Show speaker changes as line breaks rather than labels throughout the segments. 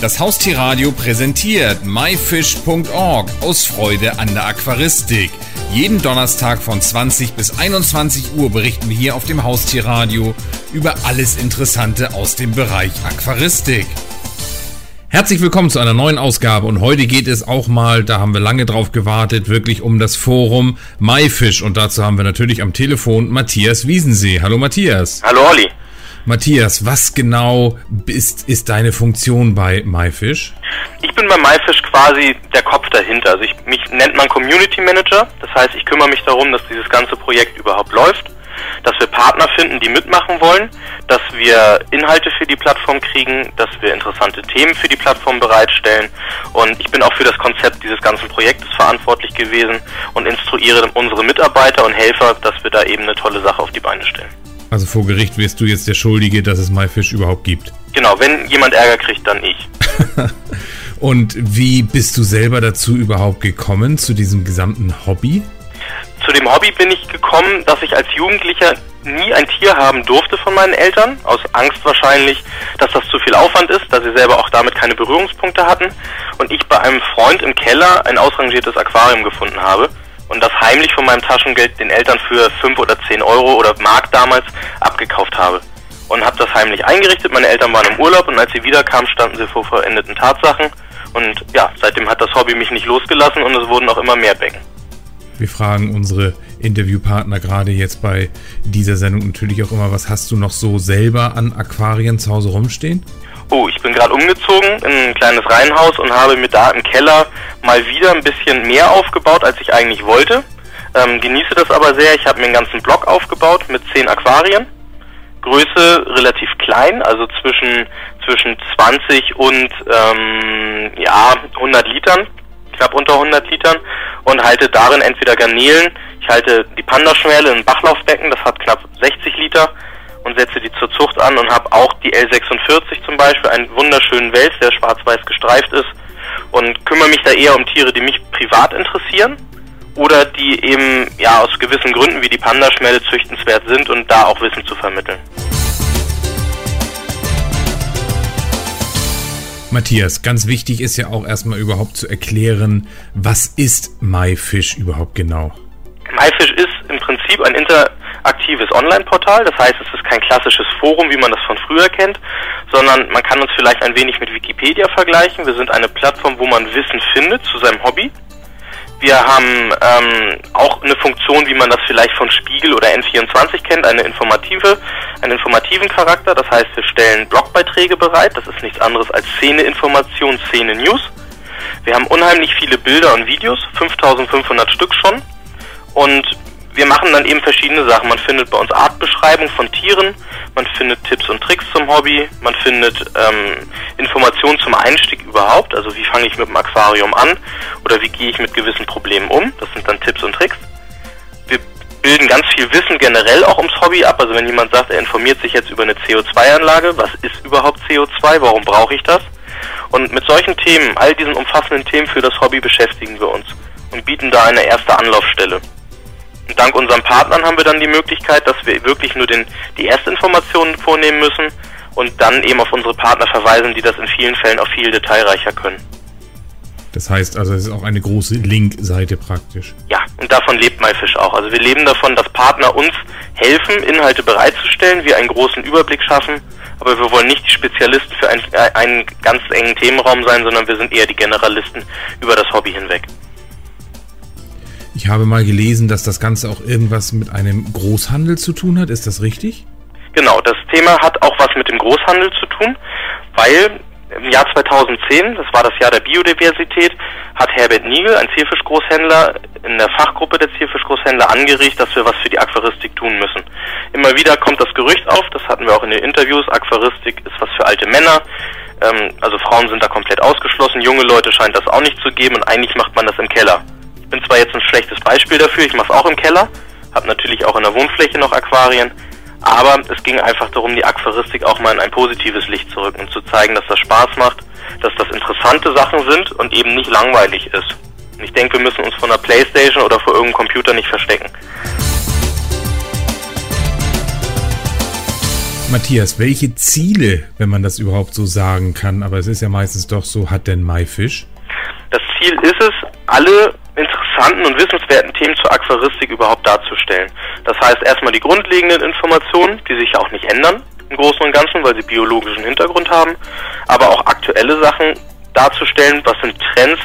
Das Haustierradio präsentiert myfish.org aus Freude an der Aquaristik. Jeden Donnerstag von 20 bis 21 Uhr berichten wir hier auf dem Haustierradio über alles Interessante aus dem Bereich Aquaristik. Herzlich willkommen zu einer neuen Ausgabe und heute geht es auch mal, da haben wir lange drauf gewartet, wirklich um das Forum MyFish und dazu haben wir natürlich am Telefon Matthias Wiesensee. Hallo Matthias.
Hallo Olli.
Matthias, was genau ist, ist deine Funktion bei MyFish?
Ich bin bei MyFish quasi der Kopf dahinter. Also ich, mich nennt man Community Manager. Das heißt, ich kümmere mich darum, dass dieses ganze Projekt überhaupt läuft dass wir Partner finden, die mitmachen wollen, dass wir Inhalte für die Plattform kriegen, dass wir interessante Themen für die Plattform bereitstellen. Und ich bin auch für das Konzept dieses ganzen Projektes verantwortlich gewesen und instruiere unsere Mitarbeiter und Helfer, dass wir da eben eine tolle Sache auf die Beine stellen.
Also vor Gericht wirst du jetzt der Schuldige, dass es MyFish überhaupt gibt.
Genau, wenn jemand Ärger kriegt, dann ich.
und wie bist du selber dazu überhaupt gekommen, zu diesem gesamten Hobby?
Zu dem Hobby bin ich gekommen, dass ich als Jugendlicher nie ein Tier haben durfte von meinen Eltern, aus Angst wahrscheinlich, dass das zu viel Aufwand ist, da sie selber auch damit keine Berührungspunkte hatten und ich bei einem Freund im Keller ein ausrangiertes Aquarium gefunden habe und das heimlich von meinem Taschengeld den Eltern für 5 oder 10 Euro oder Mark damals abgekauft habe. Und habe das heimlich eingerichtet. Meine Eltern waren im Urlaub und als sie wiederkamen, standen sie vor verendeten Tatsachen. Und ja, seitdem hat das Hobby mich nicht losgelassen und es wurden auch immer mehr Becken.
Wir fragen unsere Interviewpartner gerade jetzt bei dieser Sendung natürlich auch immer, was hast du noch so selber an Aquarien zu Hause rumstehen?
Oh, ich bin gerade umgezogen in ein kleines Reihenhaus und habe mir da im Keller mal wieder ein bisschen mehr aufgebaut, als ich eigentlich wollte. Ähm, genieße das aber sehr. Ich habe mir einen ganzen Block aufgebaut mit zehn Aquarien. Größe relativ klein, also zwischen zwischen 20 und ähm, ja 100 Litern knapp unter 100 Litern und halte darin entweder Garnelen, ich halte die Pandaschwärle in Bachlaufbecken, das hat knapp 60 Liter und setze die zur Zucht an und habe auch die L46 zum Beispiel, einen wunderschönen Wels, der schwarz-weiß gestreift ist und kümmere mich da eher um Tiere, die mich privat interessieren oder die eben ja aus gewissen Gründen wie die Pandaschwärle züchtenswert sind und da auch Wissen zu vermitteln.
Matthias, ganz wichtig ist ja auch erstmal überhaupt zu erklären, was ist MyFish überhaupt genau?
MyFish ist im Prinzip ein interaktives Online-Portal. Das heißt, es ist kein klassisches Forum, wie man das von früher kennt, sondern man kann uns vielleicht ein wenig mit Wikipedia vergleichen. Wir sind eine Plattform, wo man Wissen findet zu seinem Hobby. Wir haben ähm, auch eine Funktion, wie man das vielleicht von Spiegel oder N24 kennt, eine informative, einen informativen Charakter. Das heißt, wir stellen Blogbeiträge bereit. Das ist nichts anderes als Szene-Information, Szene-News. Wir haben unheimlich viele Bilder und Videos, 5500 Stück schon. Und wir machen dann eben verschiedene Sachen. Man findet bei uns Artbeschreibungen von Tieren, man findet Tipps und Tricks zum Hobby, man findet ähm, Informationen zum Einstieg überhaupt, also wie fange ich mit dem Aquarium an oder wie gehe ich mit gewissen Problemen um. Das sind dann Tipps und Tricks. Wir bilden ganz viel Wissen generell auch ums Hobby ab. Also wenn jemand sagt, er informiert sich jetzt über eine CO2-Anlage, was ist überhaupt CO2, warum brauche ich das? Und mit solchen Themen, all diesen umfassenden Themen für das Hobby beschäftigen wir uns und bieten da eine erste Anlaufstelle. Dank unseren Partnern haben wir dann die Möglichkeit, dass wir wirklich nur den, die Erstinformationen vornehmen müssen und dann eben auf unsere Partner verweisen, die das in vielen Fällen auch viel detailreicher können.
Das heißt also, es ist auch eine große Link-Seite praktisch.
Ja, und davon lebt MyFish auch. Also wir leben davon, dass Partner uns helfen, Inhalte bereitzustellen, wir einen großen Überblick schaffen, aber wir wollen nicht die Spezialisten für einen, äh, einen ganz engen Themenraum sein, sondern wir sind eher die Generalisten über das Hobby hinweg.
Ich habe mal gelesen, dass das Ganze auch irgendwas mit einem Großhandel zu tun hat. Ist das richtig?
Genau, das Thema hat auch was mit dem Großhandel zu tun, weil im Jahr 2010, das war das Jahr der Biodiversität, hat Herbert Niegel, ein Zierfischgroßhändler, in der Fachgruppe der Zierfischgroßhändler angeregt, dass wir was für die Aquaristik tun müssen. Immer wieder kommt das Gerücht auf, das hatten wir auch in den Interviews, Aquaristik ist was für alte Männer, ähm, also Frauen sind da komplett ausgeschlossen, junge Leute scheint das auch nicht zu geben und eigentlich macht man das im Keller bin zwar jetzt ein schlechtes Beispiel dafür, ich mache es auch im Keller, habe natürlich auch in der Wohnfläche noch Aquarien, aber es ging einfach darum, die Aquaristik auch mal in ein positives Licht zu rücken und zu zeigen, dass das Spaß macht, dass das interessante Sachen sind und eben nicht langweilig ist. Und ich denke, wir müssen uns von der Playstation oder vor irgendeinem Computer nicht verstecken.
Matthias, welche Ziele, wenn man das überhaupt so sagen kann, aber es ist ja meistens doch so, hat denn MyFish?
Das Ziel ist es, alle interessanten und wissenswerten Themen zur Aquaristik überhaupt darzustellen. Das heißt erstmal die grundlegenden Informationen, die sich ja auch nicht ändern im Großen und Ganzen, weil sie biologischen Hintergrund haben, aber auch aktuelle Sachen darzustellen, was sind Trends,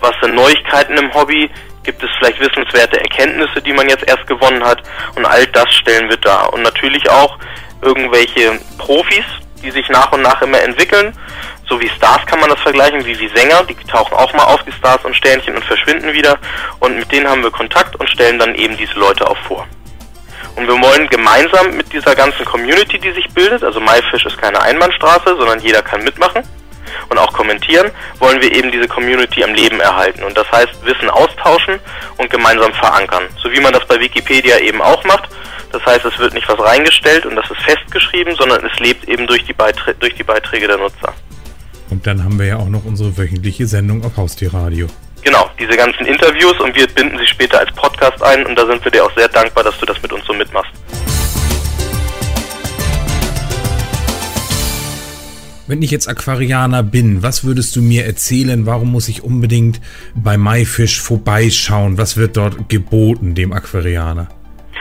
was sind Neuigkeiten im Hobby, gibt es vielleicht wissenswerte Erkenntnisse, die man jetzt erst gewonnen hat und all das stellen wir dar. Und natürlich auch irgendwelche Profis, die sich nach und nach immer entwickeln. So wie Stars kann man das vergleichen, wie wie Sänger, die tauchen auch mal auf, die Stars und Sternchen und verschwinden wieder. Und mit denen haben wir Kontakt und stellen dann eben diese Leute auch vor. Und wir wollen gemeinsam mit dieser ganzen Community, die sich bildet, also MyFish ist keine Einbahnstraße, sondern jeder kann mitmachen und auch kommentieren, wollen wir eben diese Community am Leben erhalten. Und das heißt, Wissen austauschen und gemeinsam verankern. So wie man das bei Wikipedia eben auch macht. Das heißt, es wird nicht was reingestellt und das ist festgeschrieben, sondern es lebt eben durch die, Beiträ durch die Beiträge der Nutzer.
Und dann haben wir ja auch noch unsere wöchentliche Sendung auf Haustierradio.
Genau, diese ganzen Interviews und wir binden sie später als Podcast ein und da sind wir dir auch sehr dankbar, dass du das mit uns so mitmachst.
Wenn ich jetzt Aquarianer bin, was würdest du mir erzählen? Warum muss ich unbedingt bei MyFish vorbeischauen? Was wird dort geboten dem Aquarianer?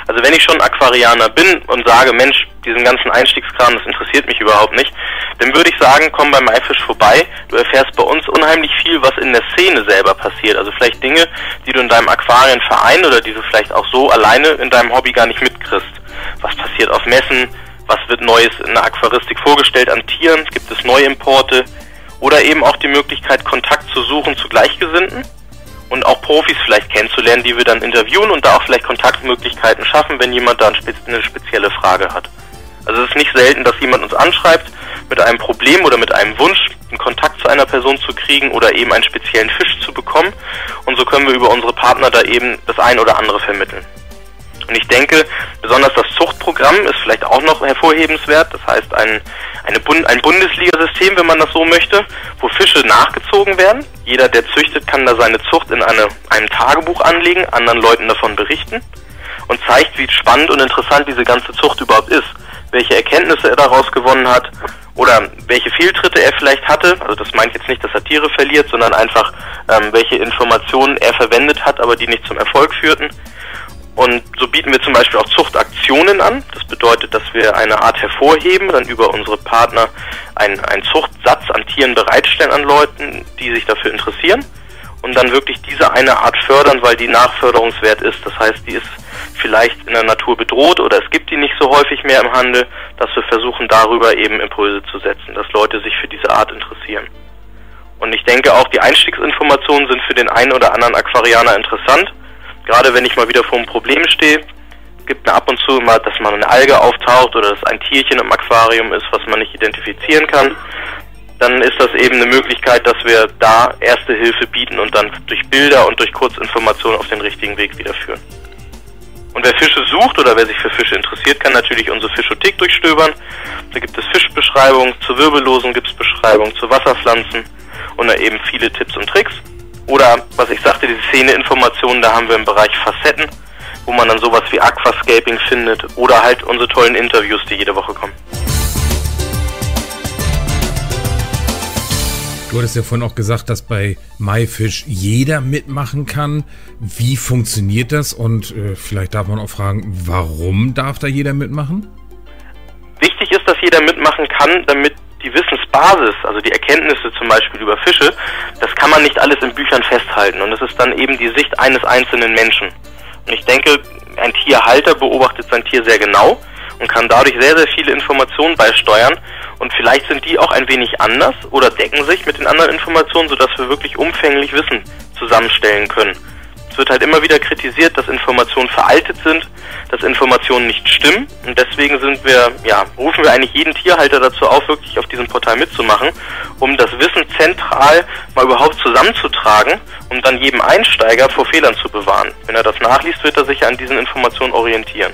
Also wenn ich schon Aquarianer bin und sage, Mensch, diesen ganzen Einstiegskram, das interessiert mich überhaupt nicht, dann würde ich sagen, komm bei MyFish vorbei. Du erfährst bei uns unheimlich viel, was in der Szene selber passiert. Also vielleicht Dinge, die du in deinem Aquarienverein oder die du vielleicht auch so alleine in deinem Hobby gar nicht mitkriegst. Was passiert auf Messen? Was wird Neues in der Aquaristik vorgestellt an Tieren? Gibt es Neuimporte? Oder eben auch die Möglichkeit, Kontakt zu suchen zu Gleichgesinnten und auch Profis vielleicht kennenzulernen, die wir dann interviewen und da auch vielleicht Kontaktmöglichkeiten schaffen, wenn jemand da eine spezielle Frage hat. Also es ist nicht selten, dass jemand uns anschreibt mit einem Problem oder mit einem Wunsch, einen Kontakt zu einer Person zu kriegen oder eben einen speziellen Fisch zu bekommen. Und so können wir über unsere Partner da eben das ein oder andere vermitteln. Und ich denke, besonders das Zuchtprogramm ist vielleicht auch noch hervorhebenswert. Das heißt, ein, eine Bund, ein Bundesliga-System, wenn man das so möchte, wo Fische nachgezogen werden. Jeder, der züchtet, kann da seine Zucht in eine, einem Tagebuch anlegen, anderen Leuten davon berichten und zeigt, wie spannend und interessant diese ganze Zucht überhaupt ist. Welche Erkenntnisse er daraus gewonnen hat oder welche Fehltritte er vielleicht hatte. Also das meint jetzt nicht, dass er Tiere verliert, sondern einfach, ähm, welche Informationen er verwendet hat, aber die nicht zum Erfolg führten. Und so bieten wir zum Beispiel auch Zuchtaktionen an. Das bedeutet, dass wir eine Art hervorheben, dann über unsere Partner einen, einen Zuchtsatz an Tieren bereitstellen an Leuten, die sich dafür interessieren. Und dann wirklich diese eine Art fördern, weil die nachförderungswert ist. Das heißt, die ist vielleicht in der Natur bedroht oder es gibt die nicht so häufig mehr im Handel, dass wir versuchen, darüber eben Impulse zu setzen, dass Leute sich für diese Art interessieren. Und ich denke auch, die Einstiegsinformationen sind für den einen oder anderen Aquarianer interessant gerade wenn ich mal wieder vor einem Problem stehe, gibt mir ab und zu immer, dass man eine Alge auftaucht oder dass ein Tierchen im Aquarium ist, was man nicht identifizieren kann. Dann ist das eben eine Möglichkeit, dass wir da erste Hilfe bieten und dann durch Bilder und durch Kurzinformationen auf den richtigen Weg wiederführen. Und wer Fische sucht oder wer sich für Fische interessiert, kann natürlich unsere Fischothek durchstöbern. Da gibt es Fischbeschreibungen, zu Wirbellosen gibt es Beschreibungen, zu Wasserpflanzen und da eben viele Tipps und Tricks. Oder, was ich sagte, die Szeneinformationen, da haben wir im Bereich Facetten, wo man dann sowas wie Aquascaping findet oder halt unsere tollen Interviews, die jede Woche kommen.
Du hattest ja vorhin auch gesagt, dass bei MyFish jeder mitmachen kann. Wie funktioniert das? Und äh, vielleicht darf man auch fragen, warum darf da jeder mitmachen?
Wichtig ist, dass jeder mitmachen kann, damit die Wissensbasis, also die Erkenntnisse zum Beispiel über Fische, das kann man nicht alles in Büchern festhalten. Und es ist dann eben die Sicht eines einzelnen Menschen. Und ich denke, ein Tierhalter beobachtet sein Tier sehr genau und kann dadurch sehr, sehr viele Informationen beisteuern. Und vielleicht sind die auch ein wenig anders oder decken sich mit den anderen Informationen, sodass wir wirklich umfänglich Wissen zusammenstellen können wird halt immer wieder kritisiert, dass Informationen veraltet sind, dass Informationen nicht stimmen. Und deswegen sind wir, ja, rufen wir eigentlich jeden Tierhalter dazu auf, wirklich auf diesem Portal mitzumachen, um das Wissen zentral mal überhaupt zusammenzutragen, um dann jedem Einsteiger vor Fehlern zu bewahren. Wenn er das nachliest, wird er sich an diesen Informationen orientieren.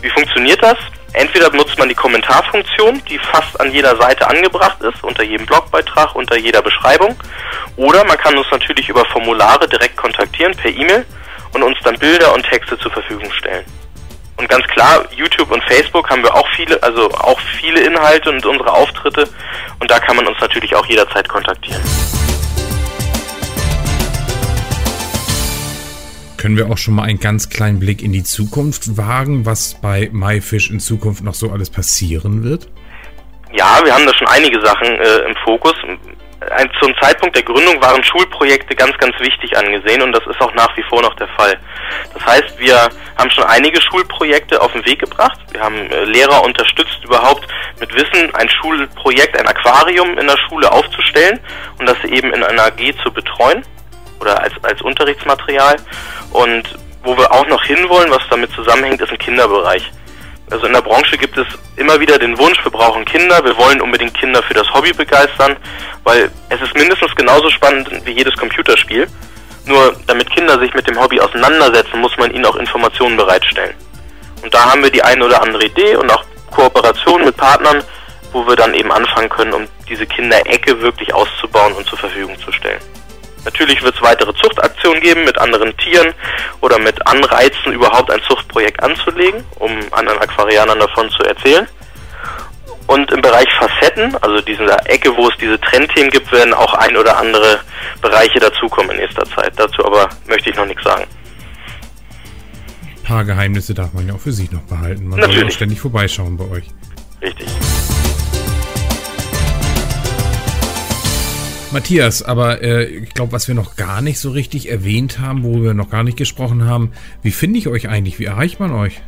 Wie funktioniert das? Entweder benutzt man die Kommentarfunktion, die fast an jeder Seite angebracht ist, unter jedem Blogbeitrag, unter jeder Beschreibung. Oder man kann uns natürlich über Formulare direkt kontaktieren per E-Mail und uns dann Bilder und Texte zur Verfügung stellen. Und ganz klar, YouTube und Facebook haben wir auch viele, also auch viele Inhalte und unsere Auftritte. Und da kann man uns natürlich auch jederzeit kontaktieren.
Können wir auch schon mal einen ganz kleinen Blick in die Zukunft wagen, was bei MyFish in Zukunft noch so alles passieren wird?
Ja, wir haben da schon einige Sachen äh, im Fokus. Ein, zum Zeitpunkt der Gründung waren Schulprojekte ganz, ganz wichtig angesehen und das ist auch nach wie vor noch der Fall. Das heißt, wir haben schon einige Schulprojekte auf den Weg gebracht. Wir haben äh, Lehrer unterstützt, überhaupt mit Wissen ein Schulprojekt, ein Aquarium in der Schule aufzustellen und das eben in einer AG zu betreuen oder als, als Unterrichtsmaterial. Und wo wir auch noch hinwollen, was damit zusammenhängt, ist ein Kinderbereich. Also in der Branche gibt es immer wieder den Wunsch, wir brauchen Kinder, wir wollen unbedingt Kinder für das Hobby begeistern, weil es ist mindestens genauso spannend wie jedes Computerspiel. Nur damit Kinder sich mit dem Hobby auseinandersetzen, muss man ihnen auch Informationen bereitstellen. Und da haben wir die eine oder andere Idee und auch Kooperation mit Partnern, wo wir dann eben anfangen können, um diese Kinderecke wirklich auszubauen und zur Verfügung zu stellen. Natürlich wird es weitere Zuchtaktionen geben mit anderen Tieren oder mit Anreizen, überhaupt ein Zuchtprojekt anzulegen, um anderen Aquarianern davon zu erzählen. Und im Bereich Facetten, also dieser Ecke, wo es diese Trendthemen gibt, werden auch ein oder andere Bereiche dazukommen in nächster Zeit. Dazu aber möchte ich noch nichts sagen.
Ein paar Geheimnisse darf man ja auch für sich noch behalten. Man Natürlich. soll auch ständig vorbeischauen bei euch.
Richtig.
Matthias, aber äh, ich glaube, was wir noch gar nicht so richtig erwähnt haben, wo wir noch gar nicht gesprochen haben, wie finde ich euch eigentlich? Wie erreicht man euch?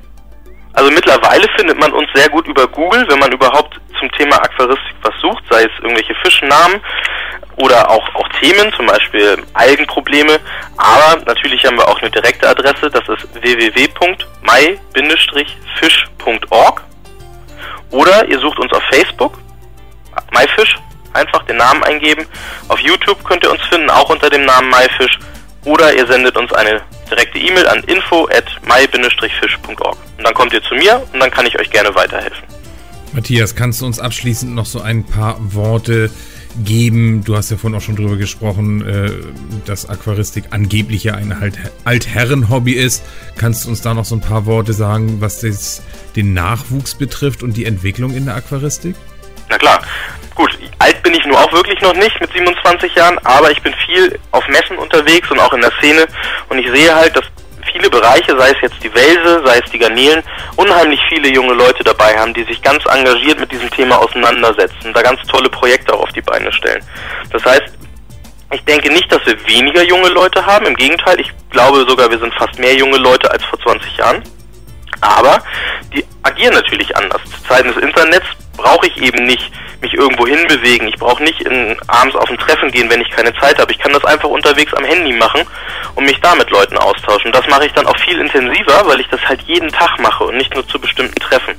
Also mittlerweile findet man uns sehr gut über Google, wenn man überhaupt zum Thema Aquaristik was sucht, sei es irgendwelche Fischnamen oder auch, auch Themen, zum Beispiel Algenprobleme. Aber natürlich haben wir auch eine direkte Adresse, das ist www.my-fisch.org. Oder ihr sucht uns auf Facebook, MyFish, einfach den Namen eingeben. Auf YouTube könnt ihr uns finden, auch unter dem Namen MyFish. Oder ihr sendet uns eine direkte E-Mail an info at my-fish.org. Und dann kommt ihr zu mir und dann kann ich euch gerne weiterhelfen.
Matthias, kannst du uns abschließend noch so ein paar Worte geben? Du hast ja vorhin auch schon drüber gesprochen, äh, dass Aquaristik angeblich ja ein Altherren-Hobby ist. Kannst du uns da noch so ein paar Worte sagen, was den Nachwuchs betrifft und die Entwicklung in der Aquaristik?
Na klar. Gut, alt bin ich nur auch wirklich noch nicht mit 27 Jahren, aber ich bin viel auf Messen unterwegs und auch in der Szene und ich sehe halt, dass viele Bereiche, sei es jetzt die Welse, sei es die Garnelen, unheimlich viele junge Leute dabei haben, die sich ganz engagiert mit diesem Thema auseinandersetzen, da ganz tolle Projekte auch auf die Beine stellen. Das heißt, ich denke nicht, dass wir weniger junge Leute haben, im Gegenteil, ich glaube sogar, wir sind fast mehr junge Leute als vor 20 Jahren. Aber die agieren natürlich anders. Zu Zeiten des Internets brauche ich eben nicht mich irgendwo hinbewegen. Ich brauche nicht in, abends auf ein Treffen gehen, wenn ich keine Zeit habe. Ich kann das einfach unterwegs am Handy machen und mich da mit Leuten austauschen. Das mache ich dann auch viel intensiver, weil ich das halt jeden Tag mache und nicht nur zu bestimmten Treffen.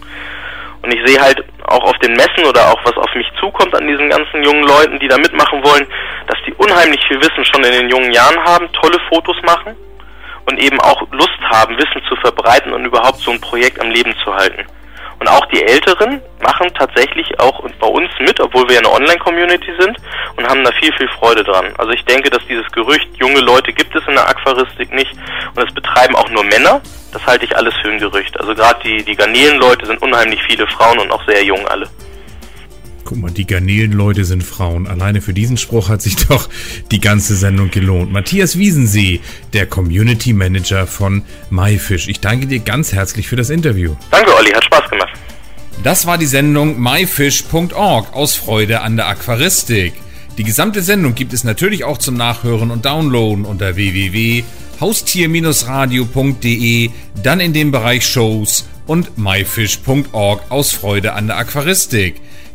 Und ich sehe halt auch auf den Messen oder auch was auf mich zukommt an diesen ganzen jungen Leuten, die da mitmachen wollen, dass die unheimlich viel Wissen schon in den jungen Jahren haben, tolle Fotos machen und eben auch Lust haben, Wissen zu verbreiten und überhaupt so ein Projekt am Leben zu halten. Und auch die Älteren machen tatsächlich auch bei uns mit, obwohl wir eine Online-Community sind und haben da viel, viel Freude dran. Also ich denke, dass dieses Gerücht, junge Leute gibt es in der Aquaristik nicht und es betreiben auch nur Männer, das halte ich alles für ein Gerücht. Also gerade die, die Garnelenleute sind unheimlich viele Frauen und auch sehr jung alle.
Guck mal, die Garnelenleute sind Frauen. Alleine für diesen Spruch hat sich doch die ganze Sendung gelohnt. Matthias Wiesensee, der Community Manager von MyFish. Ich danke dir ganz herzlich für das Interview.
Danke, Olli, hat Spaß gemacht.
Das war die Sendung myfish.org aus Freude an der Aquaristik. Die gesamte Sendung gibt es natürlich auch zum Nachhören und Downloaden unter www.haustier-radio.de, dann in dem Bereich Shows und myfish.org aus Freude an der Aquaristik.